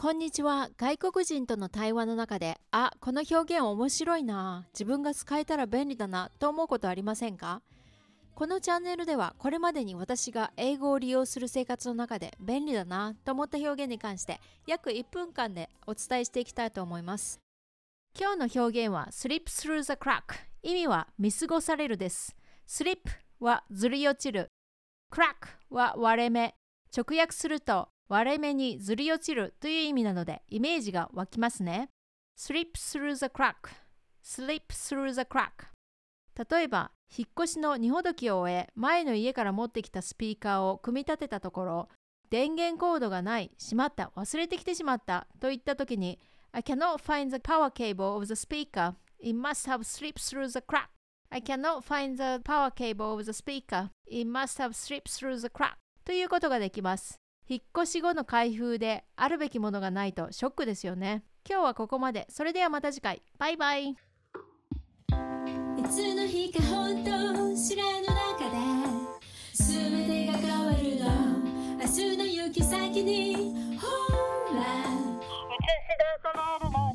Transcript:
こんにちは。外国人との対話の中で、あ、この表現面白いな。自分が使えたら便利だな。と思うことありませんか？このチャンネルでは、これまでに私が英語を利用する生活の中で便利だなと思った表現に関して、約1分間でお伝えしていきたいと思います。今日の表現は slip through the crack。意味は見過ごされるです。slip はずり落ちる。crack は割れ目。直訳すると割れ目にずり落ちるという意味なのでイメージが湧きますね。slip through the crack slip through the crack 例えば引っ越しの荷ほどきを終え前の家から持ってきたスピーカーを組み立てたところ電源コードがないしまった忘れてきてしまったといった時に I cannot find the power cable of the speaker it must have slipped through the crack I cannot find the power cable of the speaker it must have slipped through the crack ということができます引っ越し後の開封であるべきものがないとショックですよね。今日はここまで。それではまた次回。バイバイ。いつの日か本当知らぬ中で全てが変わるの。明日の行き先にほら映し出されるの